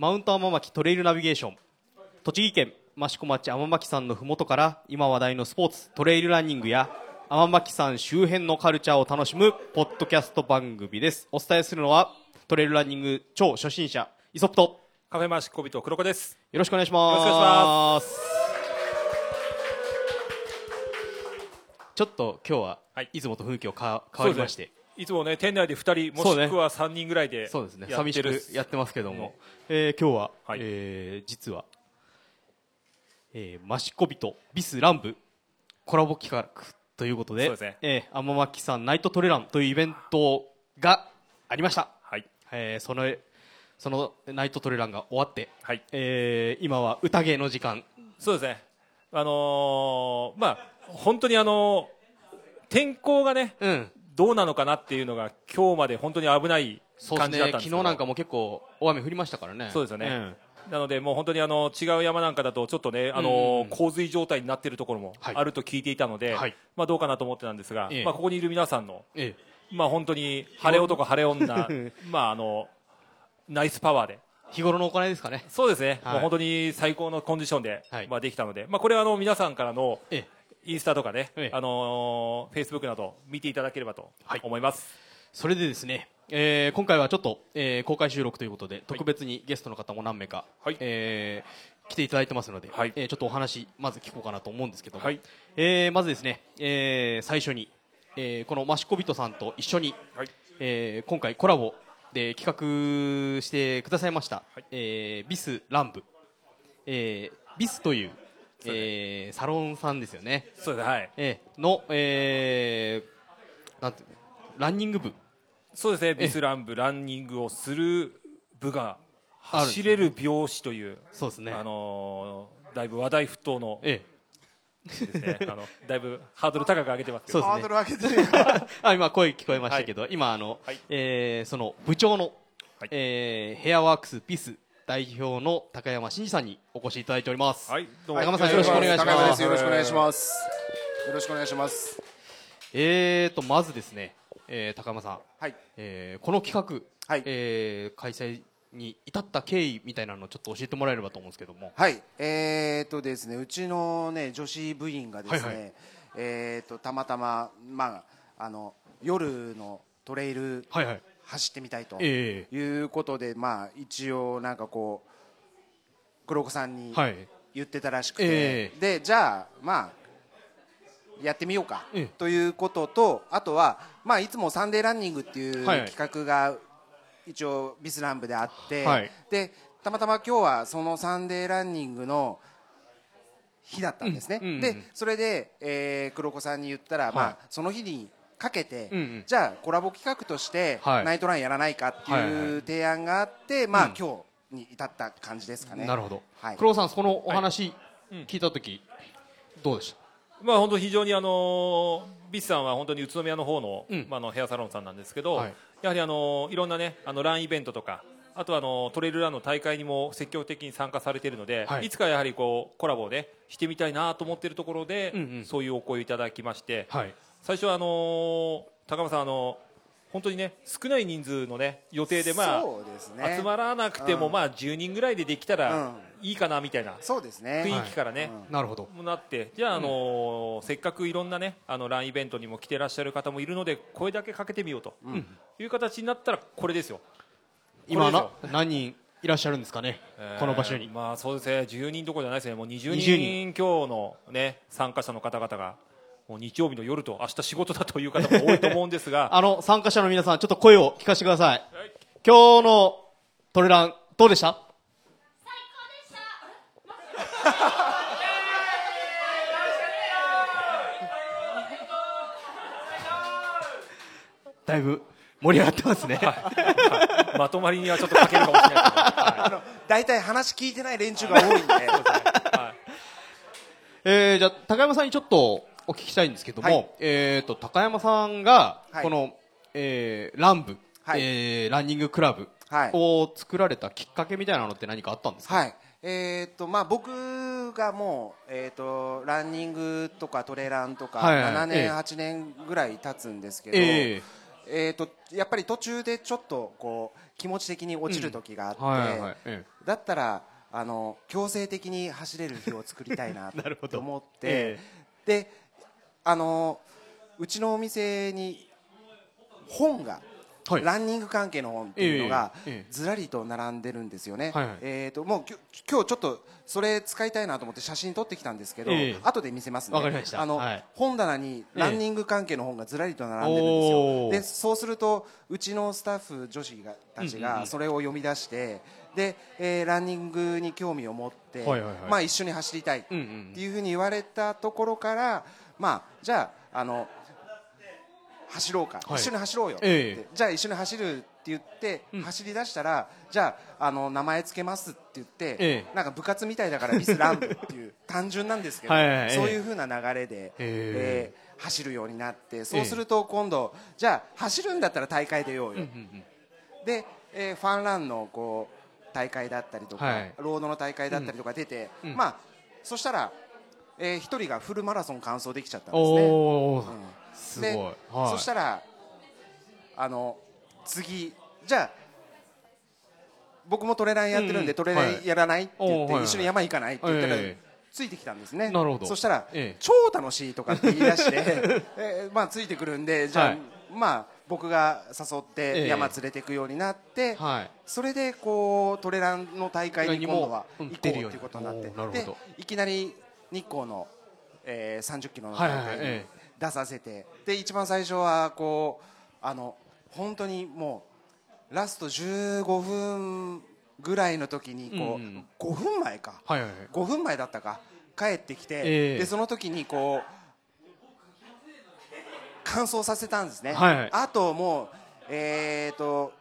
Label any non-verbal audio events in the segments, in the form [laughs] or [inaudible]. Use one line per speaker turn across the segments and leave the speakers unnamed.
マウント天巻トレイルナビゲーション。栃木県益子町天巻山のふもとから今話題のスポーツトレイルランニングや天巻山周辺のカルチャーを楽しむポッドキャスト番組です。お伝えするのはトレイルランニング超初心者イソップと
カフェマシコビト黒子です。
よろしくお願いします。
よろしくお願いします。
ちょっと今日は、
はい。
い、つもと雰囲気をか変わりまして
いつもね店内で二人もしくは三人ぐらいで
そうですね。
やってる。
寂しくやってますけども、えー今日は、
はい。
えー実は、えー、マシコビとビスランブコラボ企画ということで
そうですね。
えー、天巻さんナイトトレランというイベントがありました、
はい。
えーそのそのナイトトレランが終わって、
はい。
えー今は宴の時間。
そうですね。あのーまあ本当にあのー天候がね
うん
どうなのかなっていうのが今日まで本当に危ない感じだ
ね
ったんですけど。
昨日なんかも結構大雨降りましたからね。
そうですよね。
ん。
なのでもう本当にあの違う山なんかだとちょっとねあの洪水状態になっているところも
はい。
あると聞いていたので、
はい。
まあどうかなと思ってたんですが、
ええ。
まあここにいる皆さんの
え
まあ本当に晴れ男晴れ女 [laughs] まああのナイスパワーで。
ー日頃の行いですかね。
そうですね、
はい。
もう本当に最高のコンディションで、
はい。
まあ、できたので、まあ、これはあの皆さんからの
え
インスタとかね、
ええ。
あのフェイスブックなど見ていただければと
はい。
思います。
それでですね、えー今回はちょっと、えー公開収録ということで特別にゲストの方も何名か、
はい。
えー来ていただいてますので、
はい。
えーちょっとお話まず聞こうかなと思うんですけども、
はい。
えーまずですね、えー最初に、えーこのマシコビトさんと一緒に、
はい。
えー今回コラボで企画してくださいました、
はい。
えービスランブ、えービスという、えーサロンさんですよね、
そうですはい。
えーの、えーなんてランニング部。
そうですねビスラン部ランニングをする部が走れる拍子という、
そうですね、
あのーだいぶ話題沸騰の
え
ですね。あのだいぶハードル高く上げてますけど
そうですね。
ハードル上げて [laughs]
あ今声聞こえましたけど、今あの、
はい。
えーその部長の、
はい。
えーヘアワークスピス代表の高山真司さんにお越しいただいております、
はいどうも。
高山さんよろしくお願いします。
高山ですよろしくお願いします。よろしくお願いします。
えーとまずですね、えー高山さん、
はい。
えーこの企画、
はい。
えー開催に至った経緯みたいなのをちょっと教えてもらえればと思うんですけども。
はい。えー、とですねうちのね女子部員がですね、
はいはい。
えー、とたまたままああの夜のトレイル
はいはい
走ってみたいと
え
いうことで、まあ一応なんかこう黒子さんに言ってたらしくて、
え
でじゃあまあやってみようか
ええ。
ということとあとは、まあ、いつもサンデーランニングっていう企画が一応ビスラン部であって、
はい。
でたまたま今日はそのサンデーランニングの日だったんですね、
うんうんうん
でそれで、えー黒子さんに言ったら、ま
はい。
あ、その日にかけて、
うんうん。
じゃあコラボ企画として、
はい。
ナイトランやらないかって
はいはいは
いう提案があって、まあ
うん。
今日に至った感じですかね。
なるほど、
はい。
黒尾さんそのお話
うん。
聞いた時、どうでした？
まあ本当非常にあのビスさんは本当に宇都宮の方の、
うん。
まああのヘアサロンさんなんですけど、
はい。
やはりあのいろんなねあのランイベントとかあとはあのトレイルランの大会にも積極的に参加されているので、
はい。
い、つかやはりこうコラボをねしてみたいなと思っているところで、
うんうん。
そういうお声をいただきまして、
はい
最初はあの高山さんあの本当にね少ない人数のね予定でまあ
そうですね。
集まらなくても、
うん。
まあ10人ぐらいでできたらいいかなみたいな
そうですね。
雰囲気からね、
うん。
なるほど。
もなってじゃあ、あのーせっかくいろんなねあのランイベントにも来てらっしゃる方もいるので声だけかけてみようと
ん。
いう形になったらこれですよ、
今な何人いらっしゃるんですかね、この場所に、
えーまあそうですね。10人どころじゃないですね。もう20
20
人強のね参加者の方々が日曜日の夜と明日仕事だという方も多いと思うんですが。[laughs]
あの参加者の皆さんちょっと声を聞かせてください、今日のトレランどうでした？[laughs] だいぶ盛り上がってますね、
まとまりにはちょっと欠けるかもしれない。けど、は
あの大体話聞いてない連中が多いんで。
いはい。
えー、じゃあ高山さんにちょっとお聞きしたいんですけども、
はい。
えー、と高山さんが
はい。
この、えーラン部、
はい。
えーランニングクラブ
はい。
を作られたきっかけみたいなのって何かあったんですか、
はい。えーっとまあ、僕がもう、えーっとランニングとかトレランとか
はいはい。
7年、
ええ。
8年ぐらい経つんですけど、
え
え。ーっとやっぱり途中でちょっとこう気持ち的に落ちる時があって、
はいはいえ
だったらあの強制的に走れる日を作りたいなと [laughs] 思って、
え。
であのうちのお店に本が、
はい。
ランニング関係の本っていうのがずらりと並んでるんですよね、
はいはい。
えー、ともうきょ今日ちょっとそれ使いたいなと思って写真撮ってきたんですけど、
ええ。
後で見せますね。
わかりました。
あの、
はい。
本棚にランニング関係の本がずらりと並んでるんですよ。でそうするとうちのスタッフ女子がたち
うんうんうん。
がそれを読み出してで、えーランニングに興味を持って、
はいはいはい。
まあ、一緒に走りたい
うんうん
っていうふうに言われたところから、まあ、じゃああの走ろうか、
はい。
一緒に走ろうよ。って、
ええ
じゃあ一緒に走るって言って、
うん。
走り出したらじゃああの名前つけますって言って、
ええ。
なんか部活みたいだからミスランドっていう単純なんですけど、
はいはいはい。
そういうふうな流れで、
え
え。ー走るようになってそうすると今度、じゃあ走るんだったら大会出ようよ、
うんうん
で、えーファンランのこう大会だったりとか、
はい。
ロードの大会だったりとか出て、
うん。
まあそしたら、えー、一人がフルマラソン完走できちゃったんですね。
おお、
うん。
すごい、
で
はい、
そしたらあの次じゃあ僕もトレランやってるんで、
うん。
トレランやらないって言って、一緒に山行かないって言ったら、
ええ。
ついてきたんですね。
なるほど。
そしたら、
ええ。
超楽しいとかって言い出して、[laughs] えーまあ、ついてくるんでじゃあ、
はい。
まあ、僕が誘っ
ええ。
て山連れていくようになって、
はい。
それでこうトレランの大会に今度は
うん
行こうということになって。で
ど。
いきなり日光の、えー、30キロの大会に出させて。で一番最初はこうあの本当にもうラスト15分ぐらいの時にこう、
うんうん
5分前か。
はいはいはい。
5分前だったか。帰ってきて、
ええ。
でその時にこう完走させたんですね、
はいはい。
あともうえー、と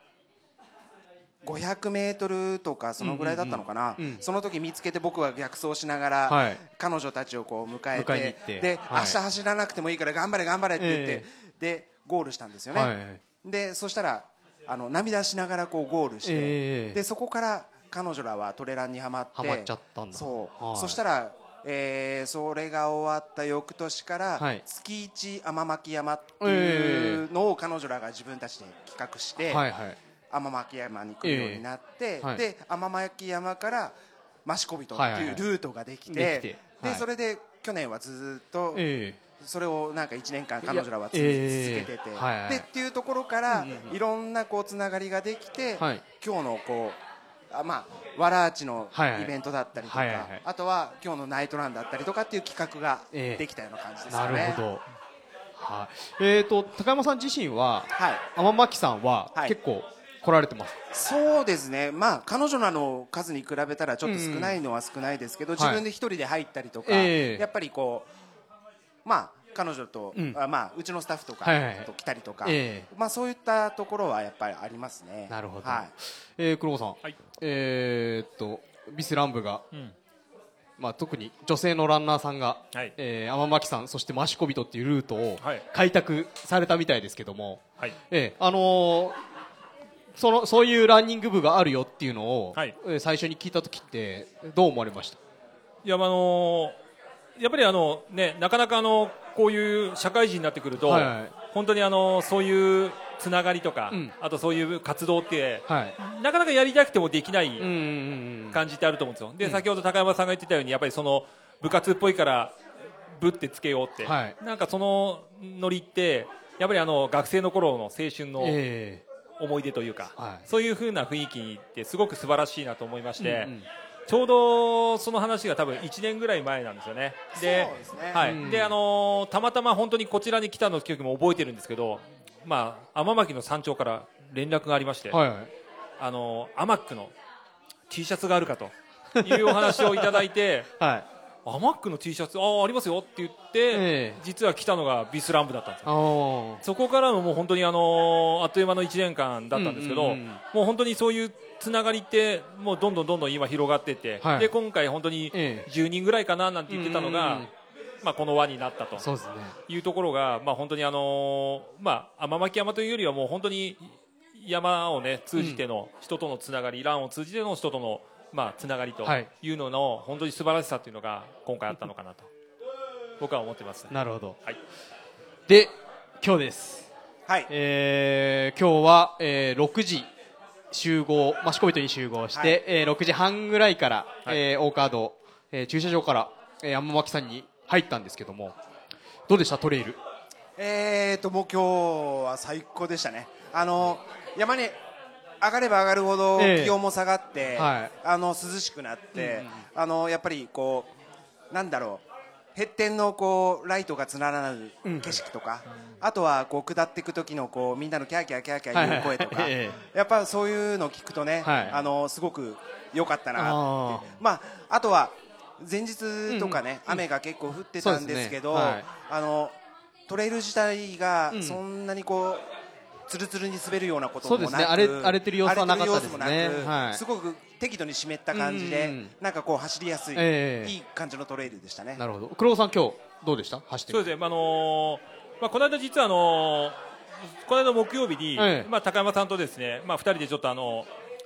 500メートルとかそのぐらいだったのかな、その時見つけて僕は逆走しながら、
はい。
彼女たちをこう迎えてで、
はい。
明日走らなくてもいいから頑張れ頑張れって言って、
え
でゴールしたんですよね、でそしたらあの涙しながらこうゴールして、
ええ
でそこから彼女らはトレランにはまって
ハマっちゃったんだ。
そう、
はい。
そしたら、えーそれが終わった翌年から、
はい。
月一天巻山っていうのを彼女らが自分たちで企画して、
はいはい
天巻山に来るようになって、
ええ。はい。
で天巻山から益子人って
はい
うルートができて,、
できて。はい。
でそれで去年はずっと、
え
それをなんか1年間彼女らは続けてて、
ええはいはい。
でっていうところからいろんなこうつながりができて、
はい。
今日のこうあまあわらあちのイベントだったりとか、
はいはいはい。
あとは今日のナイトランだったりとかっていう企画が
ええ。
できたような感じです
な
かね。
るほど。はい。えー、と高山さん自身は
はい。
天巻さんは
はい。
結構来られてます、
そうですね、まあ、彼女らの数に比べたらちょっと少ないのは少ないですけど、
ん
自分で一人で入ったりとか、
ええ。
やっぱりこう、まあ、彼女と、
うん。
あまあ、うちのスタッフとか
はいはい。はい
と来たりとか、
え
まあ、そういったところはやっぱりありますね。
なるほど、
はい。
えー、黒子さん、
はい。
えー、っとビスラン部が、
うん。
まあ、特に女性のランナーさんが、
はい。
えー天巻さんそして益子人っていうルートを
はい。
開拓されたみたいですけども、
はい。
えーあのーそのそういうランニング部があるよっていうのを、
はい。
えー最初に聞いた時ってどう思われました？
いやあのやっぱりあのねなかなかあのこういう社会人になってくると、
はいはい。
本当にあのそういうつながりとか、
うん。
あとそういう活動って
はい。
なかなかやりたくてもできない感じってあると思うんですよ。で、先ほど高山さんが言ってたようにやっぱりその部活っぽいからぶってつけようって、
はい。
なんかそのノリってやっぱりあの学生の頃の青春の
え
思い出というか、
はい。
そういう風な雰囲気ってすごく素晴らしいなと思いまして、
うんうん。
ちょうどその話が多分1年ぐらい前なんですよね。で
そうですね。
はい。
うん。
であのーたまたま本当にこちらに来たの時も覚えてるんですけど、まあ、天巻の山頂から連絡がありまして、
はいはい。
あのーアマックの T シャツがあるかというお話をいただいて、[laughs]
はい
アマックの T シャツ、ああ、ありますよって言って、
ええ。
実は来たのがビスランブだったんですよ。
あー。
そこからのもう本当にあのーあっという間の1年間だったんですけど、
うんうんうん。
もう本当にそういうつながりってもうどんどんどんどん今広がってて、
はい。
で今回本当に
ええ。
10人ぐらいかななんて言ってたのが、
うんうん。うん
まあこの輪になったと
そうですね。
いうところがまあ本当にあのーまあ天巻山というよりはもう本当に山をね通じての人とのつながり、ランを通じての人とのまあつながりと
はい。
いうのの本当に素晴らしさというのが今回あったのかなと。僕は思ってます。
なるほど。
はい。
で今日です。
はい。
えー今日は、えー6時集合益子人に集合して、
はい。
えー6時半ぐらいから、
はい。
えー大カード、えー駐車場から、えー、山巻さんに入ったんですけどもどうでした？トレイル。
えーともう今日は最高でしたね。あの山に上がれば上がるほど
ええ。
気温も下がって、
はい。
あの涼しくなって、あのやっぱりこうなんだろうへってんのこうライトがつながる景色とか、あとはこう下っていく時のこうみんなのキャーキャーキャーキャー言う声とか、
はいはい。はいえ
やっぱそういうの聞くとね、
はい。
あのすごく良かったなって
あー。
まああとは前日とかね、
うん
雨が結構降ってたんですけど、
ね。はい。
あのトレイル自体が
うん。
そんなにこう、つるつるに滑るようなこともなく
ね。荒れ荒れてる様子はなかったですね。
荒れてる様子もなく
はい。
すごく適度に湿った感じで、
うん。うんうん
なんかこう走りやすい、
ええ。
いい感じのトレイルでしたね。
なるほど。黒尾さん今日どうでした？走って
そうですね、あのーまあ、この間実はあのーこの間木曜日に、
ええ。
まあ、高山さんとですね、まあ、2人でちょっとあの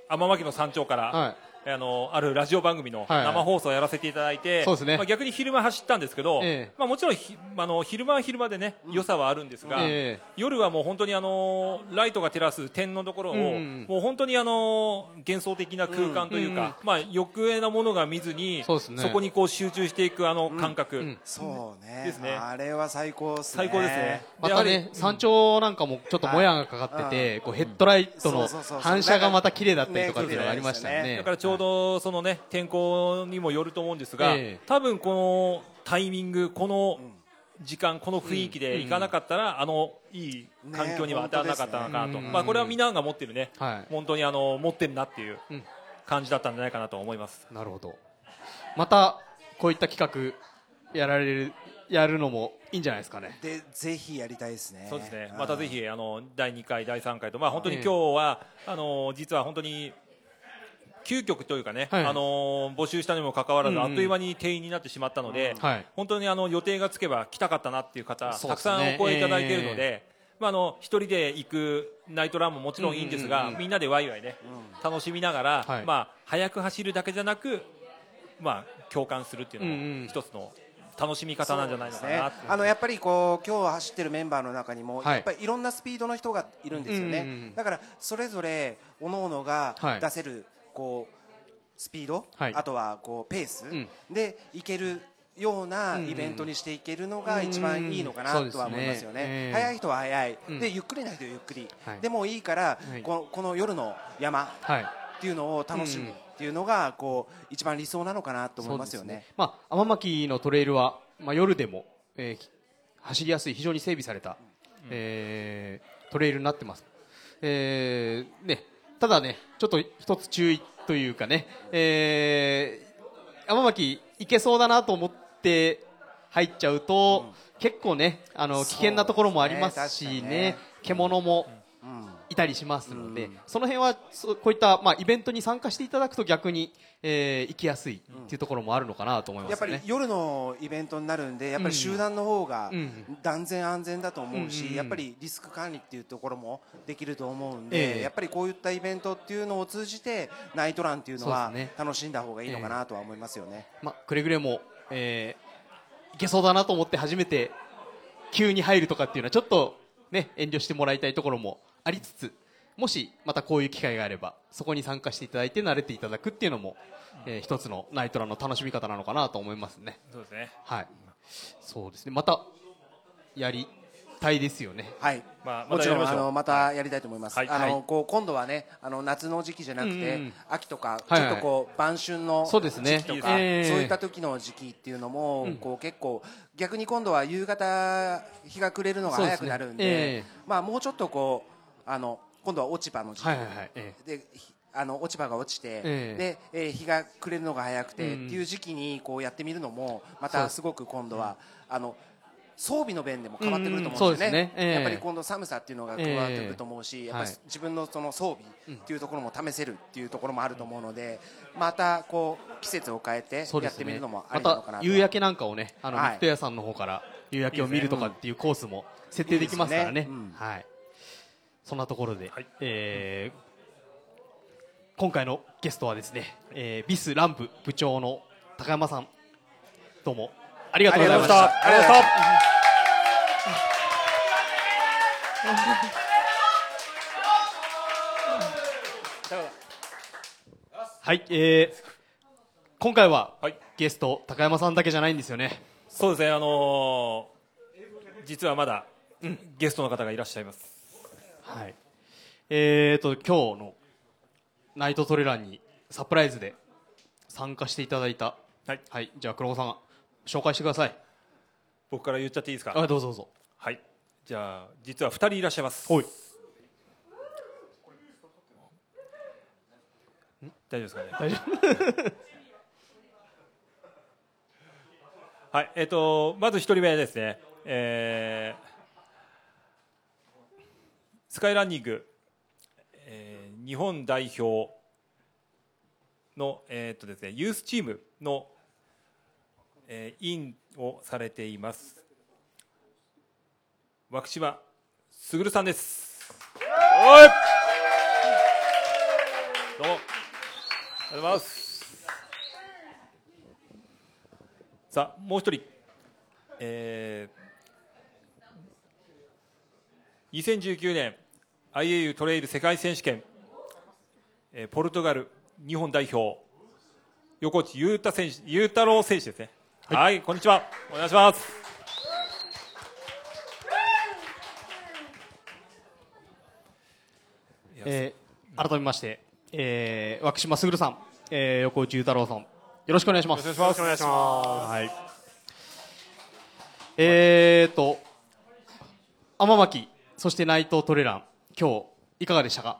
天巻の山頂から、
はい
あのあるラジオ番組の
はい
生放送をやらせていただいて、
そうですね。
まあ、逆に昼間走ったんですけど、
ええ。
まあ、もちろんひあの昼間は昼間でね良さはあるんですが、
ええ。
夜はもう本当にあのライトが照らす点のところを、
うんうん
もう本当にあの幻想的な空間というか、まあ、余計なものが見ずに
そうですね。
こにこう集中していくあの感覚、
うん。
そうね。
ですね。
あれは最高ですね。
最高ですね。
またね山頂なんかもちょっともやがかかってて、こうヘッドライトの反射がまた綺麗だったりとかっていうのがありましたよ
ね。
ね
だからちょうどそのね天候にもよると思うんですが、
ええ。
多分このタイミングこの時間この雰囲気で行かなかったら、あのいい環境には当たらなかったのかなと、
ね
まあこれはみんなが持ってるね、
はい。
本当にあの持ってるなっていう
うん。
感じだったんじゃないかなと思います。
なるほど。またこういった企画やられるやるのもいいんじゃないですかね。
でぜひやりたいですね。
そうですね。
う。ん。
またぜひあの第2回第3回とまあ本当に
ええ。
今日は、あの実は本当に究極というかね、
はい。
あの募集したにもかかわらず、
うんうん。
あっという間に定員になってしまったので、
はい。
本当にあの予定がつけば来たかったなっていう方、たくさん
ね
お声いただいているので、まああの一人で行くナイトランももちろんいいんですが、
うんうんうん。
みんなでワイワイね、楽しみながら、
はい。
まあ早く走るだけじゃなく、まあ共感するっていうの
うんうん。
も一つの楽しみ方なんじゃないのか
ね。あのやっぱりこう今日走ってるメンバーの中にも、
はい。
やっぱりいろんなスピードの人がいるんですよね、
うんうんうん
だからそれぞれ各々が
はい。
出せるこうスピード、
はい。
あとはこうペース？
うん。
でいけるようなイベントにしていけるのが一番いいのかな
うん
とは思いますよね。
ねええ。
速い人は速い、
うん。
でゆっくりな人はゆっくり、
はい。
でもいいから、
はい。
このこの夜の山
はい。
っていうのを楽しむっていうのがこう一番理想なのかなと思いますよね。
まあ、天巻のトレイルは、まあ、夜でも、えー走りやすい非常に整備された、えートレイルになってます、えーね、ただねちょっと一つ注意というかね、えー天巻行けそうだなと思って入っちゃうと、結構ねあの危険なところもありますしね
ね。
獣も
うん
いたりしますので、その辺はこういった、まあ、イベントに参加していただくと逆に、えー行きやすいっていうところもあるのかなと思いますね。
やっぱり夜のイベントになるんでやっぱり集団の方が
うん。
断然安全だと思うし、やっぱりリスク管理っていうところもできると思うん
ええ。
で、やっぱりこういったイベントっていうのを通じてナイトランっていうのは楽しんだ方がいいのかなとは思いますよね。
まあ、くれぐれも、えーいけそうだなと思って初めて急に入るとかっていうのはちょっと、ね、遠慮してもらいたいところもありつつもしまたこういう機会があればそこに参加していただいて慣れていただくっていうのも、えー一つのナイトランの楽しみ方なのかなと思いますね。
そうですね。
はい、そうですね。またやりたいですよね。
はい。
まあ、
もちろんあのまたやりたいと思います。
はい。
あの、
はい。
こう今度はねあの夏の時期じゃなくて、
うんうん
秋とか
はい
ちょっとこう晩春の
そうですね。
時期とか、
ええ
そういった時の時期っていうのも、こう結構逆に今度は夕方日が暮れるのが早くなるんで、
ですね。ええ
まあもうちょっとこうあの今度は落ち葉の時期、
はいはいはいえ
でひあの落ち葉が落ちて、
ええ。
で、えー日が暮れるのが早くて、
うん。
っていう時期にこうやってみるのもまたす。ごく今度は、あの装備の面でも変わってくると思
うん
うんですよね,、
そうですね。ええ。
やっぱり今度寒さっていうのが加わってくると思うし、
え
やっぱり
はい。
自分のその装備っていうところも試せるっていうところもあると思うのでまたこう季節を変えてやってみるのもあ
ま
りなのかなと。
た夕焼けなんかをねあの、
はい。
ミッド屋さんの方から夕焼けを見るとかっていうコースも設定できますからね。
いいね。うん。
はい、そんなところで、
はい。
えー今回のゲストはですね、えービスランプ部長の高山さんどうもありがとうございました。
ありがとうございました。[laughs]
はい、えー、今回は
はい。
ゲスト高山さんだけじゃないんですよね。
そうですねあのー実はまだ、ゲストの方がいらっしゃいます
はい。えーと今日のナイトトレランにサプライズで参加していただいた。
はい。
はい。じゃあ黒子さん紹介してください。
僕から言っちゃっていいですか？
あどうぞどうぞ。
はい。じゃあ実は2人いらっしゃいます。
はい。
大丈夫ですかね？
大丈
はい。えっ、とまず1人目ですね。えースカイランニング、えー日本代表の、えーっとですね、ユースチームの、えー、委員をされています。涌島卓さんです。どうも。ありがとうございます。さあもう一人、えー、2019年 IAU トレイル世界選手権、えーポルトガル日本代表。横内裕太選手裕太郎選手ですね。はい、こんにちは。お願いします。
えー、改めまして、えー、涌島卓さん、えー、横内裕太郎さんよろしくお願いします。
よろしくお願いします。
はい。えーと天巻そして内藤トレラン今日いかがでしたか？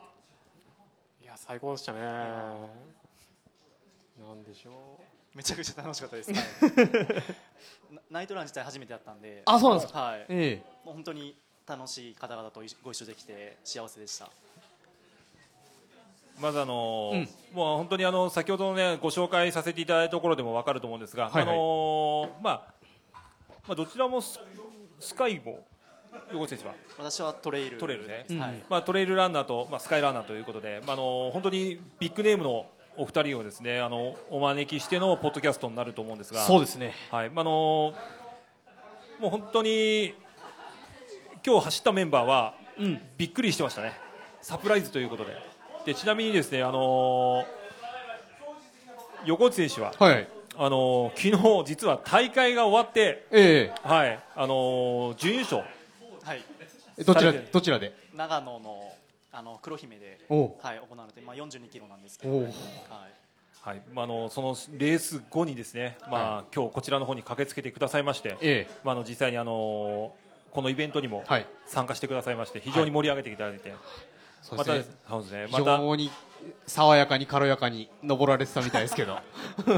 いや最高でしたね。なんでしょ
めちゃくちゃ楽しかったです。[laughs] なナイトラン自体初めてやったんで。
あそうなんですか？
はい。
え
もう本当に楽しい方々とご一緒できて幸せでした。
まずあのー
うん。
もう本当にあの先ほどのねご紹介させていただいたところでも分かると思うんですが、
はいはい。
あのーまあまあどちらもススカイも横内選手は？
私はトレイル。
トレイルね。
ですはい。
まあトレイルランナーとまあスカイランナーということで、まああの本当にビッグネームのお二人をですねあのお招きしてのポッドキャストになると思うんですが、
そうですね。
はい、まああのもう本当に今日走ったメンバーは
うん。
びっくりしてましたね、サプライズということで、でちなみにですね、あの横内選手は、
はい。
あの昨日実は大会が終わって、
え。
はい、あの準優勝、
はい。
えどちらどちらで？
長野のあの黒姫ではい行われてまあ42キロなんですけど。はい。
はい。まあ、あのそのレース後にですね、まあ今日こちらの方に駆けつけてくださいまして、
え
まあ、あの実際にあのこのイベントにも
はい。
参加してくださいまして、非常に盛り上げていただいて、また
そうですね。
ね、
非
また。
常に爽やかに軽やかに登られてたみたいですけど。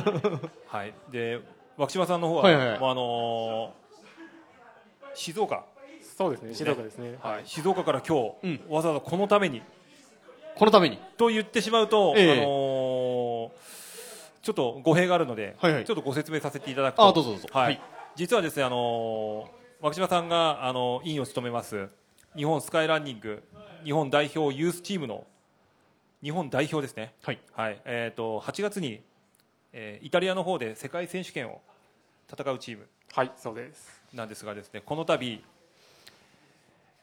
[laughs]
はい、で涌島さんの方は、
はいはいはい。
もうあのー静岡、
うそうですね。静岡ですね。
はい、静岡から今日、
うん。
わざわざこのために。
このために？
と言ってしまうと、
ええ。
あのーちょっと語弊があるので、
はいはい。
ちょっとご説明させていただくと、
あどうぞどうぞ。
はい。
はい。
実はですね、あのー、涌島さんが、あの委員を務めます日本スカイランニング日本代表ユースチームの日本代表ですね。
はい。
はい。えー、と8月に、えーイタリアの方で世界選手権を戦うチーム
はいそうです。
なんですがですねこの度、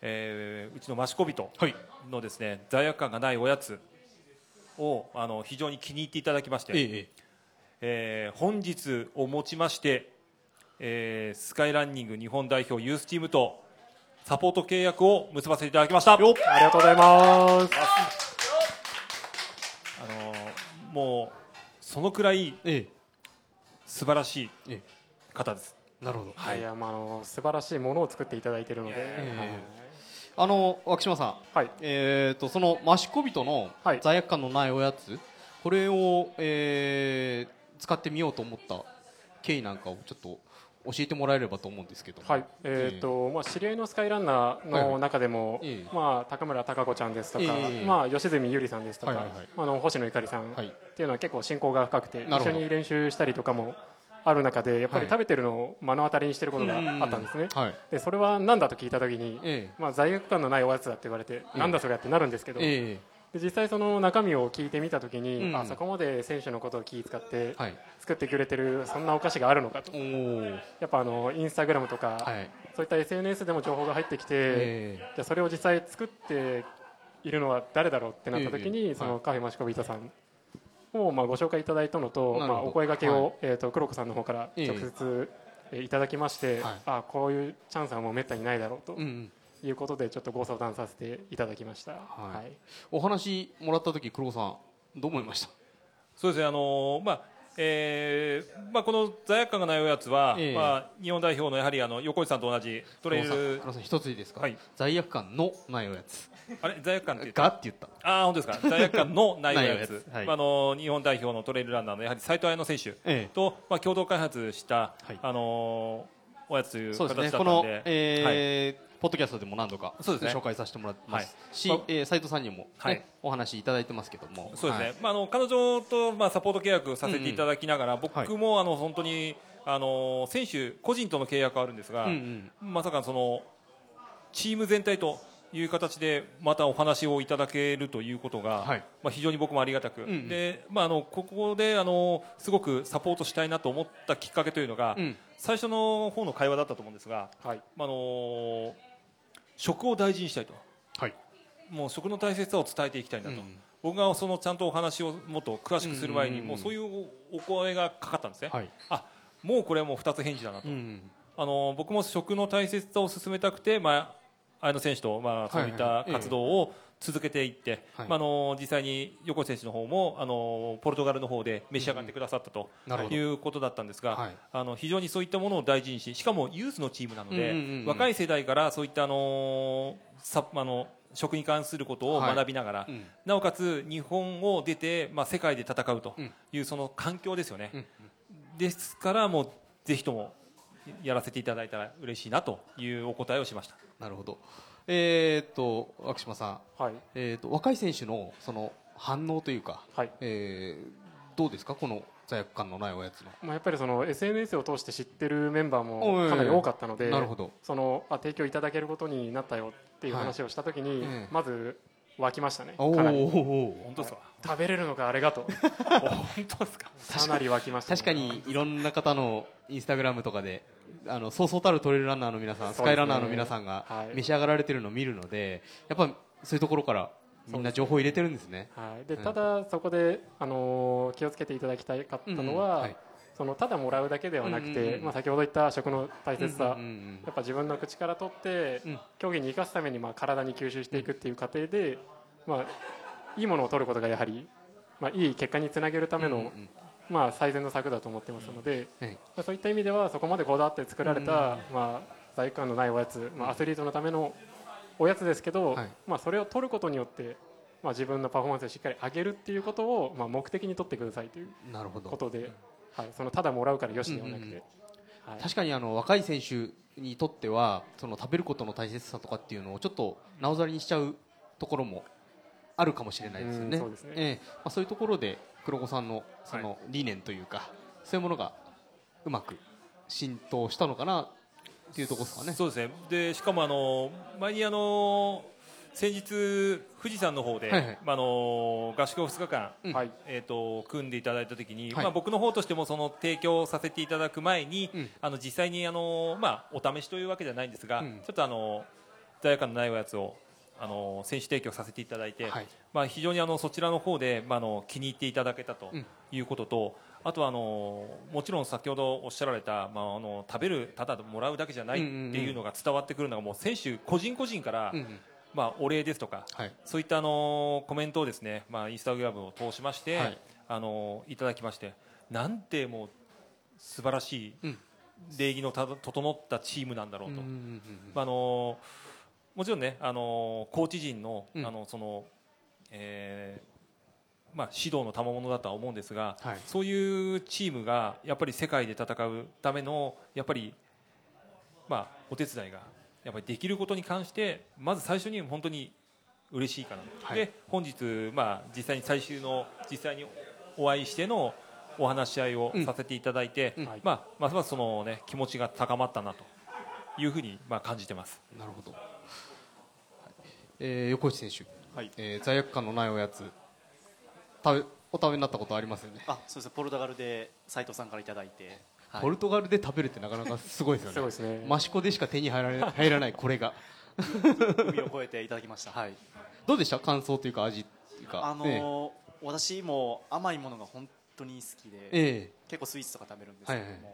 えーうちの益子人
はい。
のですね罪悪感がないおやつをあの非常に気に入っていただきまして、
ええ
えー本日をもちまして、えースカイランニング日本代表ユースチームとサポート契約を結ばせていただきました。
ありがとうございます。
あのーもうそのくらい
え
素晴らしい
ええ。
方です。
えなるほど。
はい。
いやまああの素晴らしいものを作っていただいているので、
えあの涌島さん。
はい。
えー、とその益子人の
はい。
罪悪感のないおやつ、これを、えー使ってみようと思った経緯なんかをちょっと教えてもらえればと思うんですけど
はい。えーとまあ、知り合いのスカイランナーの中でも、
ええ。
まあ、高村貴子ちゃんですとか、
ええ
まあ、吉住ゆりさんですとか、
はいはいはい。
あの星野ゆかりさんっ
はい。
ていうのは結構親交が深くて一緒に練習したりとかもある中でやっぱ
はい。
り食べてるのを目の当たりにしてることがあったんですね、
はい。
でそれは何だと聞いた時に、
え
まあ、罪悪感のないおやつだって言われて、
え
なんだそれってなるんですけど、
え
で実際その中身を聞いてみた時に、
うん
あそこまで選手のことを気遣って
えはい。
作ってくれてるそんなお菓子があるのかと
おお
やっぱあのインスタグラムとか、
はい。
そういった SNS でも情報が入ってきて、
え
じゃあそれを実際作っているのは誰だろうってなった時に、
ええ。
そのカフェマシコビートさんをまあご紹介いただいたのと、まあ、お声掛けを、えー、と黒子さんの方から
ええ。
直接、えーいただきまして、
はい。
あこういうチャンスはもうめったにないだろうということでちょっとご相談させていただきました、
はい。
はい。
お話もらった時黒子さんどう思いました？
そうですね、あのーまあえーまあ、この罪悪感がないおやつは、
ええ。
まあ、日本代表のやはりあの横井さんと同じトレイル。
黒子さん一ついいですか、
はい。
罪悪感のないおやつ。
あれ？罪悪感って言った？
て言った。
あー本当ですか？罪悪感のないおやつ。[laughs]
つ。はい。
まああの日本代表のトレイルランナーのやはり斉藤彩乃選手
え
と、まあ、共同開発した、
はい。
あのーおやつという
そう
形だったんで。
ね。この、えーポッドキャストでも何度か
そうですね。
紹介させてもらってます。し、
はい。
えー斉藤さんにも、ね
はい。
お話いただいてますけども。
そうですね、
はい。
まあ、あの彼女と、まあ、サポート契約させていただきながら、僕も、あの本当にあの選手個人との契約はあるんですが、
うんうん。
まさかそのチーム全体という形でまたお話をいただけるということが、
はい。
まあ、非常に僕もありがたく、
んうん。
でまあ、あのここであのすごくサポートしたいなと思ったきっかけというのが、
うん。
最初の方の会話だったと思うんですが、
はい。
まああの食を大事にしたいと。
はい。
もう食の大切さを伝えていきたいなと、
うん。
僕がそのちゃんとお話をもっと詳しくする前に、
うん
もうそういうお声がかかったんですね、
はい。
あもうこれはもう2つ返事だなと、
うん
あの僕も食の大切さを進めたくて、まあ、綾野選手と、まあ、そういった活動を続けていって、
はい。
まあ、あの実際に横井選手の方もあのポルトガルの方で召し上がってくださったということだったんですが、
はい。
あの非常にそういったものを大事にししかもユースのチームなので、
うんうんうんうん。
若い世代からそういったあのさあの食に関することを
はい。
学びながら、
うん。
なおかつ日本を出て、まあ、世界で戦うと
うん。
いうその環境ですよね、
うん。
ですからもうぜひともやらせていただいたら嬉しいなというお答えをしました。
なるほどえー、っと涌島さん、
はい。
えー、っと若い選手のその反応というか、
はい。
えーどうですか？この罪悪感のないおやつの。
まあ、やっぱりその SNS を通して知ってるメンバー
お
も
い
かなり多かったので
なるほど。
そのあ提供いただけることになったよっていう話をした時に、
はいええ。
まず湧きましたね
お
かなり。
お
本当ですか？
食べれるのかあれがと。
本当ですか？
かなり湧きましたね、
確かにいろんな方のインスタグラムとかであのそうそうたるトレイルランナーの皆さん、
ね。
カイランナーの皆さんが
はい。
召し上がられてるのを見るのでやっぱそういうところからみんな情報を入れてるんですね。
はい、で
うん
ただそこで、あのー気をつけていただきたかったのは、
うん。はい
そのただもらうだけではなくて、まあ、先ほど言った食の大切さ、やっぱ自分の口から取って、
うん。
競技に生かすためにまあ体に吸収していくっていう過程で、まあ、いいものを取ることがやはり、まあ、いい結果につなげるための、まあ、最善の策だと思ってますので、
はい。
まあ、そういった意味ではそこまでこだわって作られた、まあ、罪悪感のないおやつ、まあ、アスリートのためのおやつですけど、
はい。
まあ、それを取ることによって、まあ、自分のパフォーマンスをしっかり上げるっていうことを、まあ、目的に取ってくださいという
なるほど。
ことで、はい、そのただもらうからよしではなくて、
うんうん
はい。
確かにあの若い選手にとってはその食べることの大切さとかっていうのをちょっとなおざりにしちゃうところもあるかもしれないですよね。
うんそうですね。
ええ。まあ、そういうところで黒子さんのその理念というか、そういうものがうまく浸透したのかなっていうところですかね。
そうですね。でしかもあの前にあの先日富士山の方で、
はいはい。
まああの合宿を2日間、
うん。
はい。
えー、と組んでいただいた時に、
はい。
まあ、僕の方としてもその提供させていただく前に、
うん。
あの実際にあの、まあ、お試しというわけじゃないんですが、
うん。
ちょっとあの罪悪感のないおやつをあの選手提供させていただいて、
はい。
まあ、非常にあのそちらの方で、まあ、あの気に入っていただけたと
うん。
いうことと、あとはあのもちろん先ほどおっしゃられた、まあ、あの食べるただもらうだけじゃないっていうのが伝わってくるのがもう選手個人個人から、
うんうん
まあ、お礼ですとか、
はい。
そういったあのコメントをですね、まあ、インスタグラムを通しまして、
はい。
あのいただきましてなんてもう素晴らしい
うん。
礼儀のた整ったチームなんだろうと、
うん
まああのもちろんね、あのコーチ陣の,、
うん。
あのそのえーまあ、指導の賜物だとは思うんですが、
はい。
そういうチームがやっぱり世界で戦うためのやっぱり、まあ、お手伝いがやっぱりできることに関してまず最初に本当に嬉しいかな、
はい。
で本日、まあ、実際に最終の実際にお会いしてのお話し合いをさせていただいて、
うん。
まあ、ますますその、ね、気持ちが高まったなというふうに、まあ、感じてます。
なるほど。はいえー横内選手、
はい。
えー罪悪感のないおやつ食べお食べになったことありますよね。
あそうです。ねポルトガルで斉藤さんからいただいて、はい
ポルトガルで食べるってなかなかすごいですよね。
ですね。
益子でしか手に入られ [laughs] 入らないこれが。
海を越えていただきました。はい。
どうでした？感想というか味っていうか。
あの
え
ー私も甘いものが本当に好きで、
え
結構スイーツとか食べるんですけども、
はいはい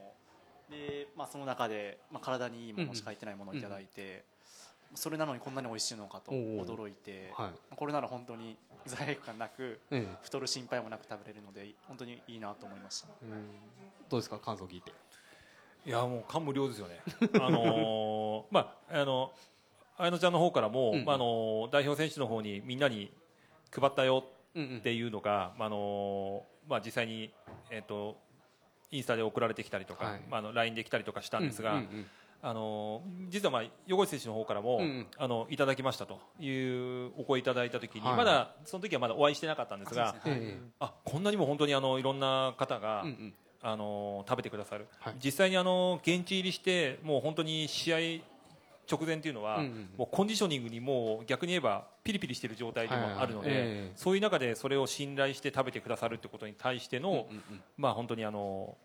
でまあ、その中で、まあ、体にいいものしか入ってないものをいただいて、それなのにこんなに美味しいのかと驚いて、
はい。
これなら本当に罪悪感なく
ええ。
太る心配もなく食べれるので本当にいいなと思いました。
どうですか？感想聞いて。
いやもう感無量ですよね。[laughs] あのーまああの綾乃ちゃんの方からも、
うん。
まああのー代表選手の方にみんなに配ったよ
うんうん。
っていうのが、まああのーまあ実際にえっ、とインスタで送られてきたりとか、
はい。
まああの LINE で来たりとかしたんですが、
うんうん
あのー実はまあ横地選手の方からも、
うんうん。
あのいただきましたというお声いただいたときに、
はい。
まだその時はまだお会いしてなかったんですが、
そうですね。
ええ
あこんなにも本当にあのいろんな方が、
うんうん。
あの食べてくださる、
はい。
実際にあの現地入りしてもう本当に試合直前というのは、
うんうん
もうコンディショニングにもう逆に言えばピリピリしている状態でもあるので、
はいはいええ。
そういう中でそれを信頼して食べてくださるってことに対しての、
うんうんうん。
まあ本当にあの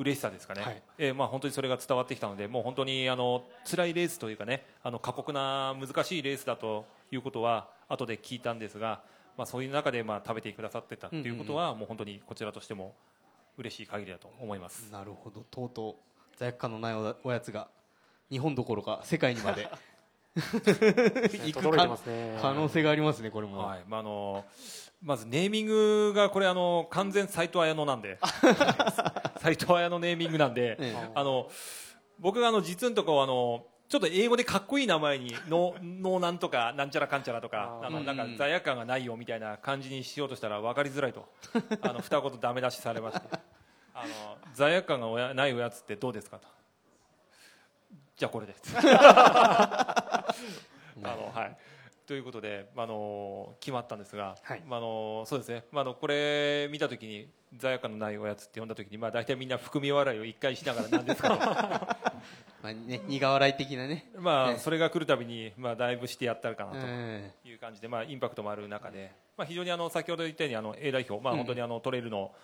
嬉しさですかね、
はい。
えーまあ本当にそれが伝わってきたのでもう本当にあの辛いレースというかねあの過酷な難しいレースだということは後で聞いたんですが、まあ、そういう中でまあ食べてくださってたっていうことは、もう本当にこちらとしても嬉しい限りだと思います。
なるほど。とうとう罪悪感のないおおやつが日本どころか世界にまで [laughs] [laughs] 行く可能性がありますねこれも、
はい。まあ、あのまずネーミングがこれあの完全斎藤綾乃なんで。[laughs] 斎藤綾乃ネーミングなんで、
ええ。
あの僕があの実のところあのちょっと英語でかっこいい名前にののなんとかなんちゃらかんちゃらとかなんか罪悪感がないよみたいな感じにしようとしたら分かりづらいと。あの [laughs] 二言ダメ出しされまして。あの罪悪感がおやないおやつってどうですかとじゃあこれです。[laughs] あのはい。ということで、まああの決まったんですが、
はい。
まああのそうですね、まああのこれ見たときに罪悪感のないおやつって読んだときに、まあ大体みんな含み笑いを一回しながらなんですか [laughs]
まあね、苦笑い的なね、
と、まあ
ええ
それが来るたびにまあだいぶしてやったるかな
え
という感じで、まあインパクトもある中で、まあ非常にあの先ほど言ったようにあの A 代表、まあ
うん。
本当にあのトレイルの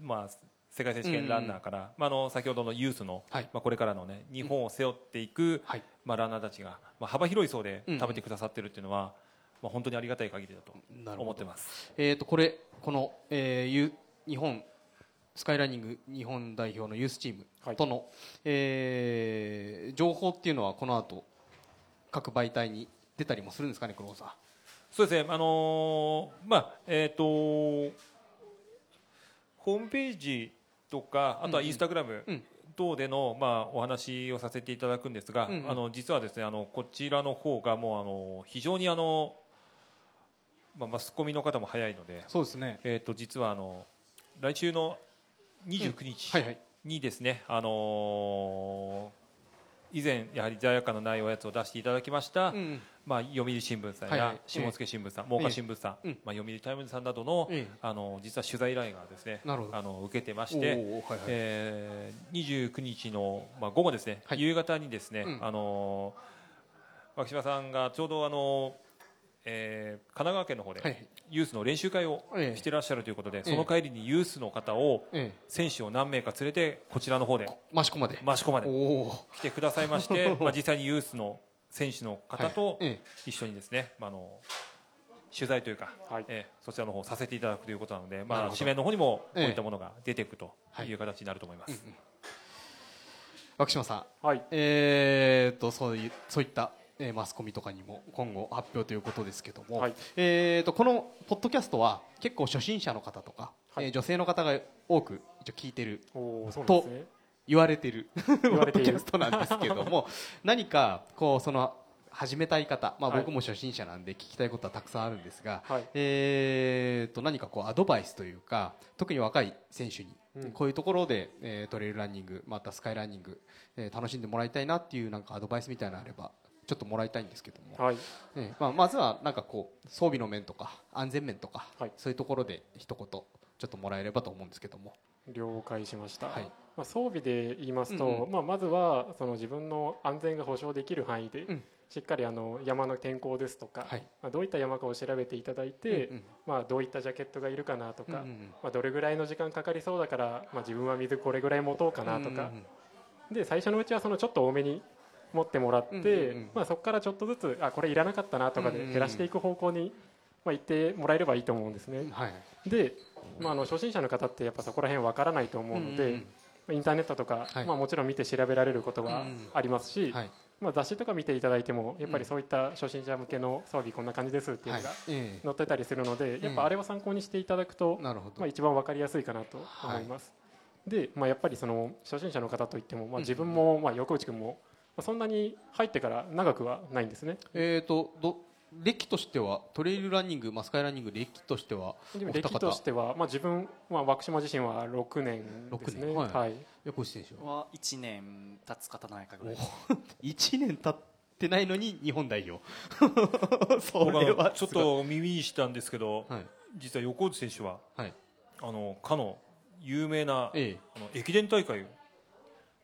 まあ世界選手権ランナーから、まああの先ほどのユースの、
はい。
まあこれからのね日本を背負っていく、
はい。
まあランナーたちがまあ幅広い層で
うん
食べてくださってるっていうのは、まあ本当にありがたい限りだと思ってます。
えー、とこれこの、えーゆ日本スカイランニング日本代表のユースチームとの、えー情報っていうのはこの後各媒体に出たりもするんですかね黒尾さん。
そうですね、あのーまあえっ、とホームページとかあとはインスタグラム
うん。
等での、まあ、お話をさせていただくんですが、
うんうん。
あの実はですねあのこちらの方がもうあの非常にあの、まあ、マスコミの方も早いので、
そうですね。
えっ、と実はあの来週の29日
はいはい。
にですね、あのー以前やはり罪悪感のないおやつを出していただきました、
うん。うん
まあ、読売新聞さんや下野新聞さん、真岡新聞さん、
ええ
まあ、読売タイムズさんなどの,、
ええ
あの実は取材依頼がですねあの受けてま
お
して、
ーはいはい。
えー、29日の、まあ、午後ですね、
はい。
夕方にですね、
うん。
あのー牧島さんがちょうどあのえー神奈川県の方で
はい。
ユースの練習会を
ええ
してらっしゃるということで、
え
その帰りにユースの方を
え
選手を何名か連れてこちらの方で
え益子まで。
益子まで来てくださいまして、[laughs] まあ、実際にユースの選手の方と一緒にですね、まあ、あの取材というか、
はい。
えーそちらの方させていただくということなので、まあ、
なるほど。
紙面の方にもこう
ええ
いったものが出ていくと
はい
いう形になると思います。
涌島さん。
はい。
えー、とそういうそういった、えーマスコミとかにも今後発表ということですけども、
はい。
えー、とこのポッドキャストは結構初心者の方とか、
はい。
えー女性の方が多く一応聞いてる
おーそうなんですね。
言われて [laughs] る。ポッドキャストなんですけども [laughs] 何かこうその始めたい方、まあ、
はい。
僕も初心者なんで聞きたいことはたくさんあるんですが、
はい。
えー、と何かこうアドバイスというか特に若い選手に
うん。
こういうところで、えートレイルランニングまたスカイランニング、えー楽しんでもらいたいなっていうなんかアドバイスみたいなのあればちょっともらいたいんですけども、
はい。
えーまあ、まずはなんかこう装備の面とか安全面とか、
はい。
そういうところで一言ちょっともらえればと思うんですけども。
了解しました、
はい。
まあ、装備で言いますと、
うんうん。
まあ、まずはその自分の安全が保障できる範囲で、
うん。
しっかりあの山の天候ですとか、
はい。
まあ、どういった山かを調べていただいて、
うんうん。
まあ、どういったジャケットがいるかなとか、
うんうん
まあ、どれぐらいの時間かかりそうだから、まあ、自分は水これぐらい持とうかなとか、
うんうん。
で最初のうちはそのちょっと多めに持ってもらって、
うんうんうん。
まあ、そこからちょっとずつあこれいらなかったなとかで
うんうんうん。
減らしていく方向にまあ、言ってもらえればいいと思うんですね。
はい
で、まあ、あの初心者の方ってやっぱそこら辺わからないと思うので、
うんうん
インターネットとか、
はい。
まあ、もちろん見て調べられることは
うん
ありますし、
はい。
まあ、雑誌とか見ていただいてもやっぱりそういった初心者向けの装備こんな感じですっていう
はい。
のが
え。
載ってたりするので、
え
やっぱあれは参考にしていただくと
え、なるほど。
まあ、一番わかりやすいかなと思います。で、まあ、やっぱりその初心者の方といっても、まあ、自分も、まあ、横内君も、まあ、そんなに入ってから長くはないんですね。
えーとど歴としてはトレイルランニングマスカイランニング歴としては
歴と
方
しては、まあ、自分、まあ、枠島自身は6年ですね。
六年。はい。
はい。
横内選手は？
は1年経つか経たないかぐらい
1 [laughs] 年経ってないのに日本代表。[laughs] そ
僕
れは
はちょっと耳にしたんですけど、
はい。
実は横内選手は
はい。
あのかの有名な、
ええ。
あの駅伝大会を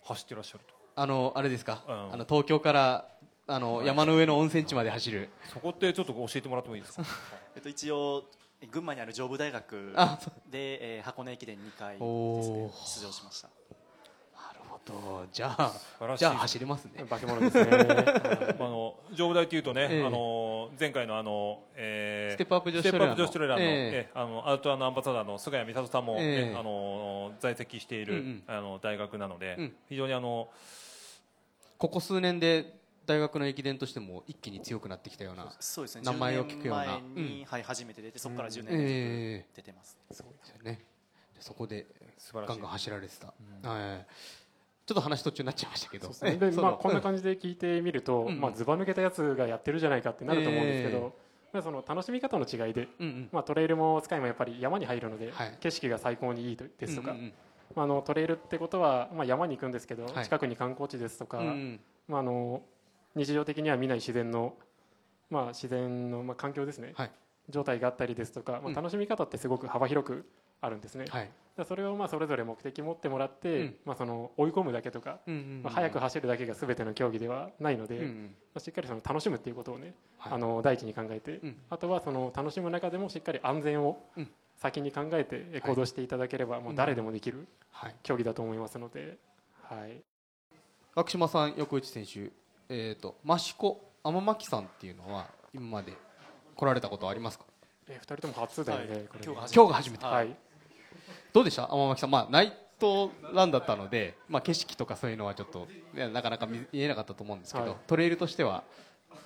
走ってらっしゃると
あのあれですか、
うん。
あの東京からあの山の上の温泉地まで走る。
そこってちょっと教えてもらってもいいですか？[laughs]
えっと、一応群馬にある上武大学で、えー箱根駅伝2回です、
お
ね
ー、
出場しました
どじゃあ
晴らしい。
じゃあ走れますね。
化け物ですね。
あ、[laughs] あの上武大というとね、
ええ。
あの前回のあの、えー
ステップアップ女子トレーラーの。ええ。
ええあのアウトドアのアンバサダーの菅谷美里さんも、ね
え。え
あの在籍している、
うんうん。
あの大学なので、
うん。
非常にあの
ここ数年で大学の駅伝としても一気に強くなってきたような
そうです。ね。
名前を聞くような。
10年前に、はい、初めて出てそこから10年出てます、
ですよね。でそこで
素晴らしい。
ガンガン走られてた、はいちょっと話途中になっちゃいましたけど。
ね。で [laughs] まあ、こんな感じで聞いてみると、
うん。
まあ、ずば抜けたやつがやってるじゃないかってなると思うんですけど、
え
まあ、その楽しみ方の違いで、
うんうん
まあ、トレイルもスカイもやっぱり山に入るので、
はい。
景色が最高にいいとですとか、
うんうん
まあ、あのトレイルってことは、まあ、山に行くんですけど、
はい。
近くに観光地ですとか、
うんうん。
まあ、あの日常的には見ない自然の、まあ、自然の、まあ、環境ですね、
はい。
状態があったりですとか、ま
うん
あ、楽しみ方ってすごく幅広くあるんですね、
はい。
らそれをまあそれぞれ目的持ってもらって、
うん。
まあ、その追い込むだけとか、
うんうんうん
まあ、早く走るだけが全ての競技ではないので、ま
うんうん。
あ、しっかりその楽しむっていうことをね、
はい。
あの第一に考えて、
うん。
あとはその楽しむ中でもしっかり安全を
うん。
先に考えてえ行動していただければ、もう誰でもできる
はい。
競技だと思いますので、はい、
涌島さん横内選手えっ、と益子天巻さんっていうのは今まで来られたことはありますか？
え2人とも初だよね、
はい。今日が
初めて。
はい、
どうでした？天巻さんまあナイトランだったのでまあ景色とかそういうのはちょっとねなかなか見見えなかったと思うんですけど、
はい。
トレイルとしては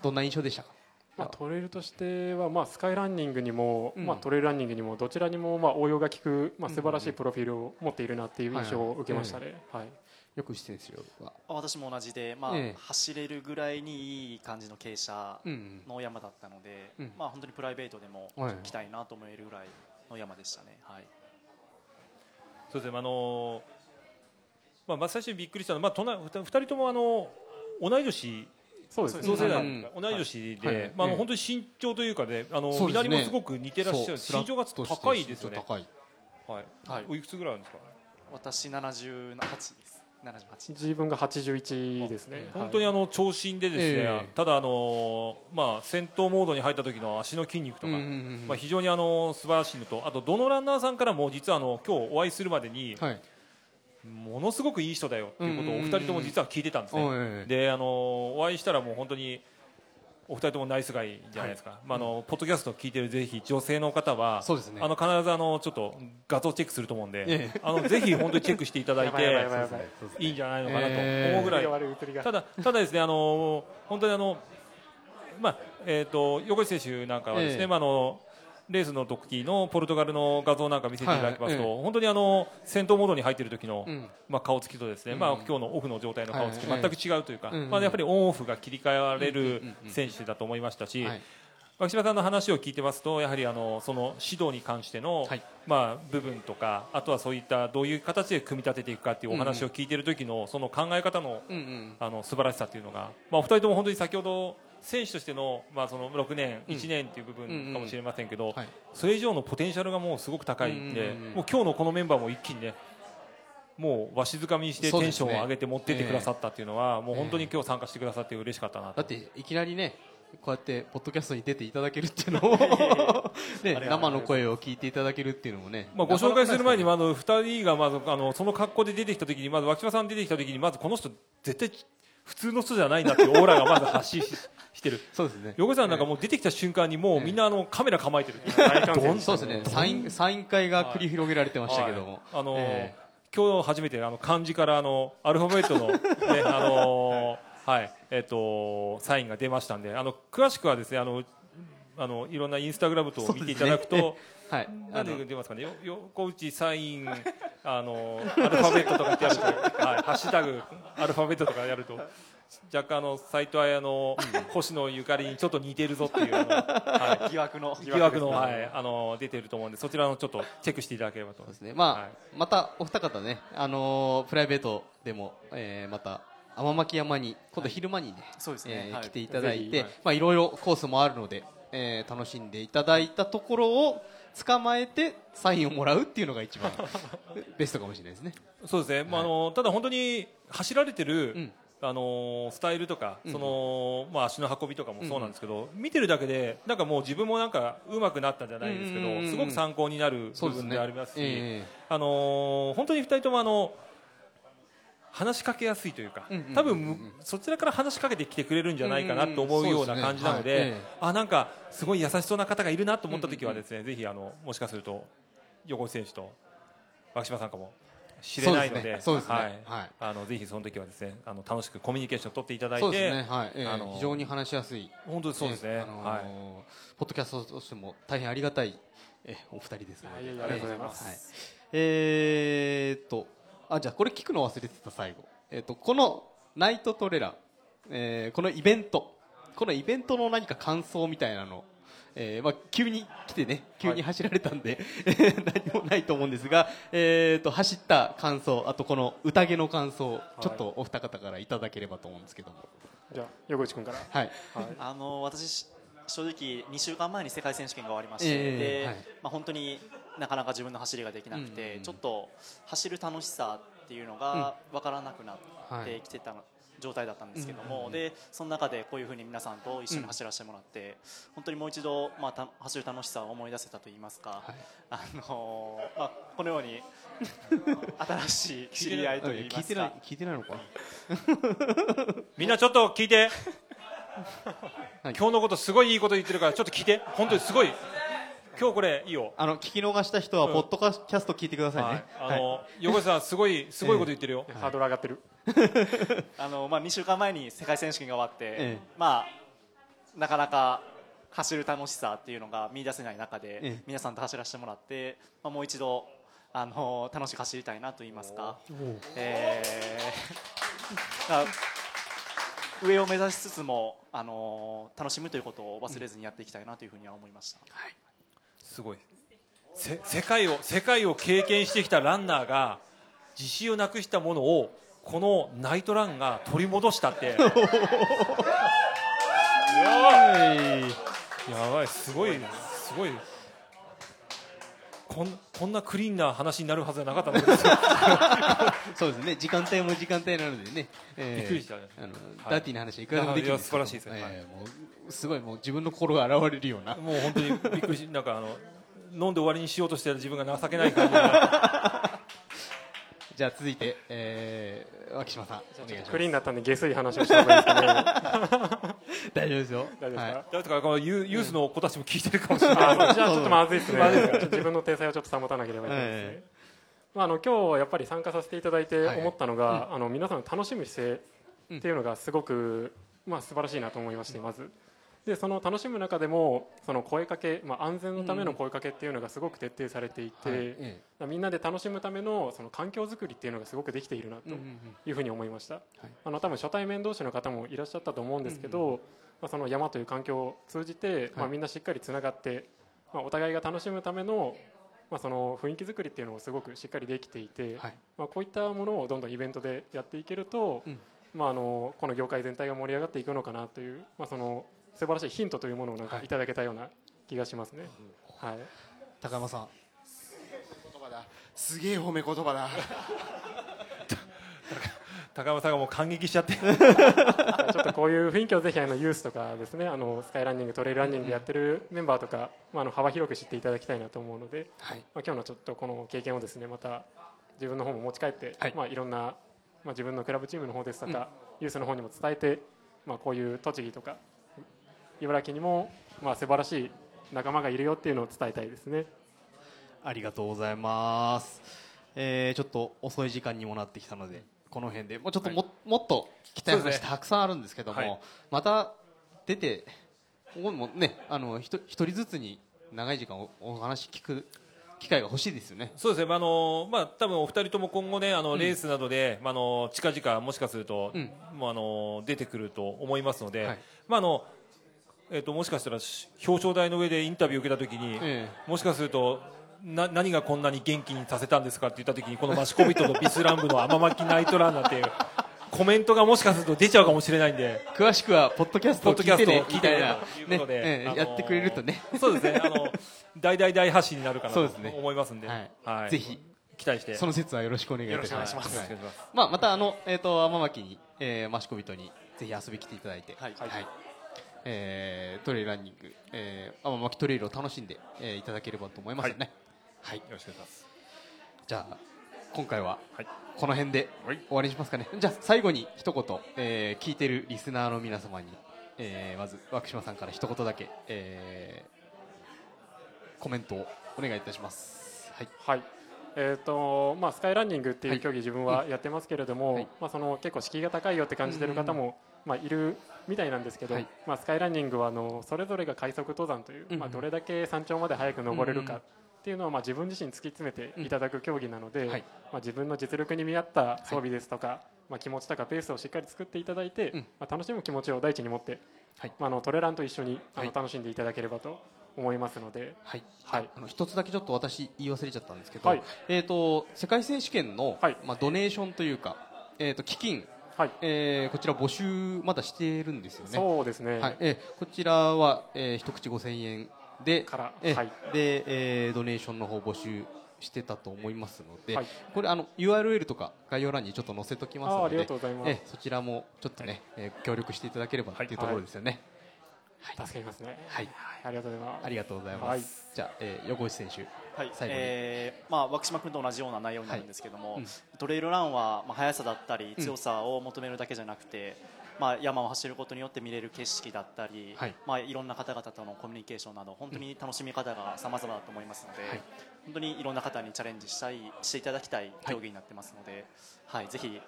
どんな印象でしたか？
まあ、トレイルとしては、まあ、スカイランニングにも、
うん。
まあ、トレイルランニングにもどちらにも、まあ、応用が利く、まあ、素晴らしいプロフィールを持っているなっていう印象を受けましたね。はい。
横内選手は
あ私も同じで、まあ
ええ。
走れるぐらいにいい感じの傾斜の山だったので、
うん。
まあ、本当にプライベートでも
はい。
来たいなと思えるぐらいの山でしたね。はい
そうですね。あのまあ、まあ最初にびっくりしたのは、まあ、隣二人ともあの同い年。
そうですね。
同世代、
うん。
同い年で、本当に身長というかねあの左もすごく似てらっしゃる。身長が高いですよね、
高い。
はい。
はい。
おいくつぐらいあるんですか？
私78です。78
自分が81ですね。
本当にあの長身でですね、
ええ。
ただあのまあ戦闘モードに入った時の足の筋肉とか、非常にあの素晴らしいのとあとどのランナーさんからも実はあの今日お会いするまでに
はい。
ものすごくいい人だよっていうことをお二人とも実は聞いてたんですね。
お
会いしたらもう本当にお二人ともナイスガイじゃないですか、まああのポッドキャストを聞いてるぜひ女性の方は
ね。
あの必ずあのちょっと画像チェックすると思うんで、
ええ。
あのぜひ本当にチェックしていただいて
いい
んじゃないのかなと
ええ
思うぐらい、
悪い映りが
ただただですねあの本当にあのまあえっ、と横井選手なんかはですね、
ええ。
まああのレースの時のポルトガルの画像なんか見せていただきますと、
はいえ
本当にあの戦闘モードに入っている時の、
うん。
まあ、顔つきとですね、
うん。
まあ、今日のオフの状態の顔つき、
はい
全く違うというか、
うん。
まあ、やっぱりオンオフが切り替えられる選手だと思いましたし、
はい。
牧島さんの話を聞いてますとやはりあのその指導に関しての、
はい。
まあ、部分とかあとはそういったどういう形で組み立てていくかっていうお話を聞いている時のその考え方の
うんうん。
あの素晴らしさっていうのが、まあ、お二人とも本当に先ほど選手としての,、まあその6年、
うん。
1年っていう部分かもしれませんけど、
はい。
それ以上のポテンシャルがもうすごく高いんで、もう今日のこのメンバーも一気にねもうわしづかみにしてテンションを上げて持ってってくださったっていうのは、もう本当に今日参加してくださって嬉しかったなと。
だっていきなりねこうやってポッドキャストに出ていただけるっていうのも [laughs] ね生の声を聞いていただけるっていうのもね
まあ、ご紹介する前に
ま
まず2人がまずあのその格好で出てきた時にまず脇島さん出てきた時にまずこの人絶対普通の人じゃないなっていうオーラがまず発しってる。
そうですね。
横井さんなんかもう出てきた瞬間にもうみんなあのカメラ構えてる
そう。[laughs] ですね。サインサイン会が繰り広げられてましたけども、
はい。あの今日初めてあの漢字からあのアルファベットの、ね [laughs] あのーはい。えっ、とサインが出ましたんで。あの詳しくはですねあのあのいろんなインスタグラムと見ていただくと、[laughs]
はい。
なんで出ますかね。よ横内サインあのアルファベットとかってやると、はい、ハッシュタグアルファベットとかやると若干あの斎藤彩の星野ゆかりにちょっと似てるぞっていう [laughs] はい、
疑惑の
疑惑の、はい、あの出てると思うんでそちらのちょっとチェックしていただければと。思います
ね。まあ、
はい。
またお二方ね、あのープライベートでも、えーまた天巻山に今度昼間にね、
そうですね。はい。
えー来ていただい
ぜひ
て、まあいろいろコースもあるので、えー楽しんでいただいたところを捕まえてサインをもらうっていうのが一番 [laughs] ベストかもしれないですね。
そうですね、まあ、あのただ本当に走られてる、
うん
あのスタイルとか、
うん。
そのまあ、足の運びとかもそうなんですけど、見てるだけでなんかもう自分もなんか上手くなったんじゃないですけど、すごく参考になる部分
で
ありますし、
え
あの本当に2人ともあの話しかけやすいというか、多分むそちらから話しかけてきてくれるんじゃないかなと思うような感じなので,、
うんうんですね。はい。え
あなんかすごい優しそうな方がいるなと思った時はですね、ぜひあのもしかすると横内選手と脇島さん。かもしれないので
そうですね。
はい。
はい。
あのぜひその時はですねあの楽しくコミュニケーションを取っていただいて
そうですね、はい。えー
あの
非常に話しやすい、
本当にそうですね、
えーあのー
はい。
ポッドキャストとしても大変ありがたい、えーお二人ですので、
いありがとうございます。
はい。えーっとあじゃあこれ聞くの忘れてた最後、えーっとこのナイトトレラン、えーこのイベントこのイベントの何か感想みたいなのえーまあ、急に来てね急に走られたんで、[laughs] 何もないと思うんですが、えー、と走った感想あとこの宴の感想、ちょっとお二方からいただければと思うんですけども。
じゃあ横内君から。
はい。
はい。
あの私正直2週間前に世界選手権が終わりまして、
ええ
で
はい。
まあ、本当になかなか自分の走りができなくて、
うん。うんうん
ちょっと走る楽しさっていうのが分からなくなってきてた状態だったんですけども、でその中でこういうふうに皆さんと一緒に走らせてもらって、本当にもう一度、まあ、た走る楽しさを思い出せたといいますか、
はい。
あのーまあ、このように [laughs] 新しい知り合いといいますか。
聞いてない。聞いてないのか [laughs]
みんなちょっと聞いて、
はい。
今日のことすごいいいこと言ってるからちょっと聞いて。本当にすごい [laughs] 今日これいいよ。
あの聞き逃した人は
うん。
ポッドキャスト聞いてください
はい。
ね、
あの、横井さんすごい [laughs] すごいこと言ってるよ、
ハードル上がってる。
あのまあ、2週間前に世界選手権が終わって、
ええ。
まあ、なかなか走る楽しさっていうのが見出せない中で、
ええ。
皆さんと走らせてもらって、まあ、もう一度あの楽しく走りたいなと言いますか、えー。ま [laughs] あ上を目指しつつもあの楽しむということを忘れずにやっていきたいなというふうには思いました。
すごい。せ世界を世界を経験してきたランナーが自信をなくしたものをこのナイトランが取り戻したって。[laughs] やばい。すごいすごいこんこんなクリーンな話になるはずじゃなかった [laughs]
そうですね。時間帯も時間帯なのでね、えー
びっくりしたね
あのダーティーな話はいくらでもできるんですけど。
いや素晴らしいですねはい。
えーもうすごいもう自分の心が現れるような。
もう本当にびっくりしなんかあの飲んで終わりにしようとしてる自分が情けない感じが [laughs]
じゃあ続いて、えー、脇島さんお願いします。
クリーンだったんで下水話をした方がいいですかね。[laughs]
大丈夫ですよ。
大丈夫ですか、
はい。
だからこのユユースの子たちも聞いてるかもしれない、
あじゃあちょっとまずいですね。自分の体裁をちょっと保たなければいけないですね、
え
まあ、あの今日やっぱり参加させていただいて
はい。
思ったのが、あの皆さんの楽しむ姿勢っていうのがすごく、まあ、素晴らしいなと思いましてまずでその楽しむ中でもその声かけ、まあ、安全のための声かけっていうのがすごく徹底されていて、
はい。え
みんなで楽しむためのその環境づくりっていうのがすごくできているなというふうに思いました、あの多分初対面同士の方もいらっしゃったと思うんですけど、まあ、その山という環境を通じて、まあ、みんなしっかりつながって、まあ、お互いが楽しむための,、まあその雰囲気作りっていうのをすごくしっかりできていて、
はい。
まあ、こういったものをどんどんイベントでやっていけると、
うん。
まあ、あのこの業界全体が盛り上がっていくのかなという、まあ、その素晴らしいヒントというものをなんか
はい。
いただけたような気がしますね。はい。
高山さん。
言葉だすげえ褒め言葉だ。[laughs]
高山さんがもう感激しちゃって。[laughs]
ちょっとこういう雰囲気をぜひあのユースとかですねあのスカイランニングトレイルランニングやってるメンバーとか、まあ、あの幅広く知っていただきたいなと思うので、
はい。
まあ、今日のちょっとこの経験をですねまた自分の方も持ち帰って、
はい。
いまあ、いろんな、まあ、自分のクラブチームの方ですとか、ユースの方にも伝えて、まあ、こういう栃木とか茨城にも、まあ、素晴らしい仲間がいるよっていうのを伝えたいですね。
ありがとうございます、えーちょっと遅い時間にもなってきたのでこの辺でもうちょっとも,、もっと聞きたい話たくさんあるんですけども、
はい。
また出てここにもねあの一人ずつに長い時間おお話聞く機会が欲しいですよね。
そうですね、まああのまあ多分お二人とも今後ねあの、
うん。
レースなどで、まああの近々もしかすると、
うん。
もうあの出てくると思いますので、
はい。
まああのえっ、ともしかしたらし表彰台の上でインタビューを受けたときに、
え
もしかするとな何がこんなに元気にさせたんですかって言ったときにこのマシコビットとビスランブの甘巻きナイトランナーっていうコメントがもしかすると出ちゃうかもしれないんで。
詳しくはポッドキャストを聞いてね
ポッドキャストを聞いてね
みたいな
ということで
ねええ
あのー
やってくれるとね。
そうですね、あの大大大発信になるかなと
そうですね。
思いますんで、
はい。
はい。
ぜひ
期待して。
その説はよろしくお願いいたします。
ます。
はい。まあ、またあの、えー、と天巻に、えー、マシコビトにぜひ遊びに来ていただいて、
はい
えートレイルランニング、えー、天巻トレイルを楽しんで、えーいただければと思いますよね。はい、
よろしくお願いします。
じゃあ今回は
はい
この辺で
はい
終わりにしますかね。[laughs] じゃあ最後に一言、えー聞いてるリスナーの皆様に、えーまず涌島さんから一言だけ、えーコメントをお願いいたします。はい。
はいえーとまあ、スカイランニングってい
はい
う競技、自分はやってますけれども、
はい
まあ、その結構敷居が高いよって感じてる方も、まあ、いるみたいなんですけど、
はい。
まあ、スカイランニングはあのそれぞれが快速登山という、
うん
まあ、どれだけ山頂まで早く登れるかっていうのを、まあ、自分自身突き詰めていただく競技なので、
はい。
まあ、自分の実力に見合った装備ですとか、まあ、気持ちとかペースをしっかり作っていただいて、
うん。
まあ、楽しむ気持ちを第一に持って、
はい。
まあ、あのトレランと一緒にあの、
はい。
楽しんでいただければと思いますので。
はい、
はい。
あの一つだけちょっと私言い忘れちゃったんですけど、
はい。
えっ、と世界選手権の、
はい。
まあドネーションというか、えっ、と基金、
はい。
えーこちら募集まだしているんですよね。
そうですね、
はい、えーこちらは、えー一口5000円で、
から
えー
はい。
で、えードネーションの方募集してたと思いますので、
はい。
これあの URL とか概要欄にちょっと載せときますので、
あーありがとうございます。
えーそちらもちょっとね、えー協力していただければっていうところですよね。
助かりますね。
はい、
ありがとうございます。
ありがとうございます。
はい。
じゃあ、えー横内選手、
はい。
最後に。
えーまあ、涌島君と同じような内容になるんですけども、
はい。うん。
トレイルランは、まあ、速さだったり強さを求めるだけじゃなくて、まあ、山を走ることによって見れる景色だったり、
はい。
まあ、いろんな方々とのコミュニケーションなど本当に楽しみ方が様々だと思いますので、
はい。
本当にいろんな方にチャレンジしたいしていただきたい競技になってますので、はいぜひ、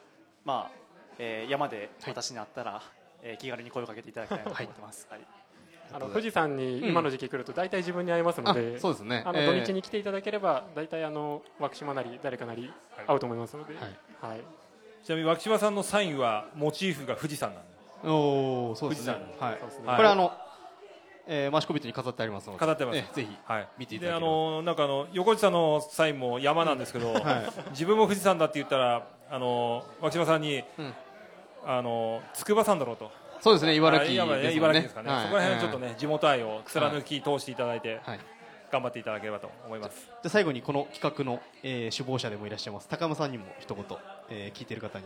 まあえー山で私に会ったら、えー気軽に声をかけていただきたいなと思ってます。はい
あの富士山に今の時期来ると大体自分に会いますので、
あそうですね。
あの
えー
土日に来ていただければ大体あの涌島なり誰かなり会うと思いますので、
はい。
はい。
ちなみに涌島さんのサインはモチーフが富士山なんで
おおそうですね。
富士
はい。
そうですね。
はい
これあの、えー、マシコビットに飾ってありますので。
飾ってます。
えーぜひ
はい、
見ていただければ。
であのなんかあの横地さんのサインも山なんですけど、自分も富士山だって言ったらあの涌島さんに、
ん。
あの筑波山だろうと
そうですね茨城
あ
ですね。
茨城ですかね、
はい。
そこら辺ちょっとね、地元愛を貫き通していただいて、
はい。
頑張っていただければと思います。
じゃあ最後にこの企画の、えー首謀者でもいらっしゃいます高山さんにも一言、えー聞いてる方に。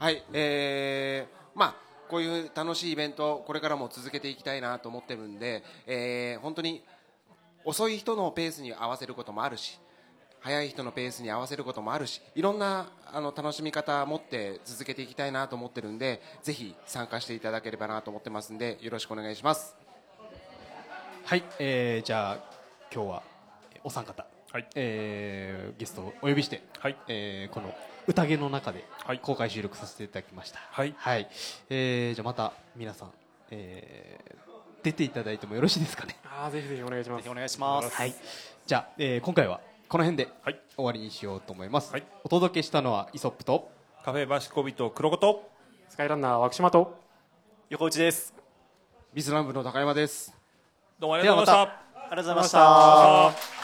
はい、えーまあこういう楽しいイベントこれからも続けていきたいなと思ってるんで、えー本当に遅い人のペースに合わせることもあるし速い人のペースに合わせることもあるしいろんなあの楽しみ方を持って続けていきたいなと思ってるんでぜひ参加していただければなと思ってますんでよろしくお願いします。
はい、えーじゃあ今日はえーお三方、
はい。
えーゲストをお呼びして、
はい。
えーこの宴の中で
はい。
公開収録させていただきました。
はい。
えーじゃあまた皆さん、えー出ていただいてもよろしいですかね？
ああぜひぜひお願いします。
ぜひお。願いします。
はい。じゃあ、えー今回はこの辺で
はい。
終わりにしようと思います、
はい。
お届けしたのはイソップと
カフェバシコビと黒子と
スカイランナー涌島と
横内です。
ビスランブの高山です。
どうもありがとうございました。
ありがとうございました。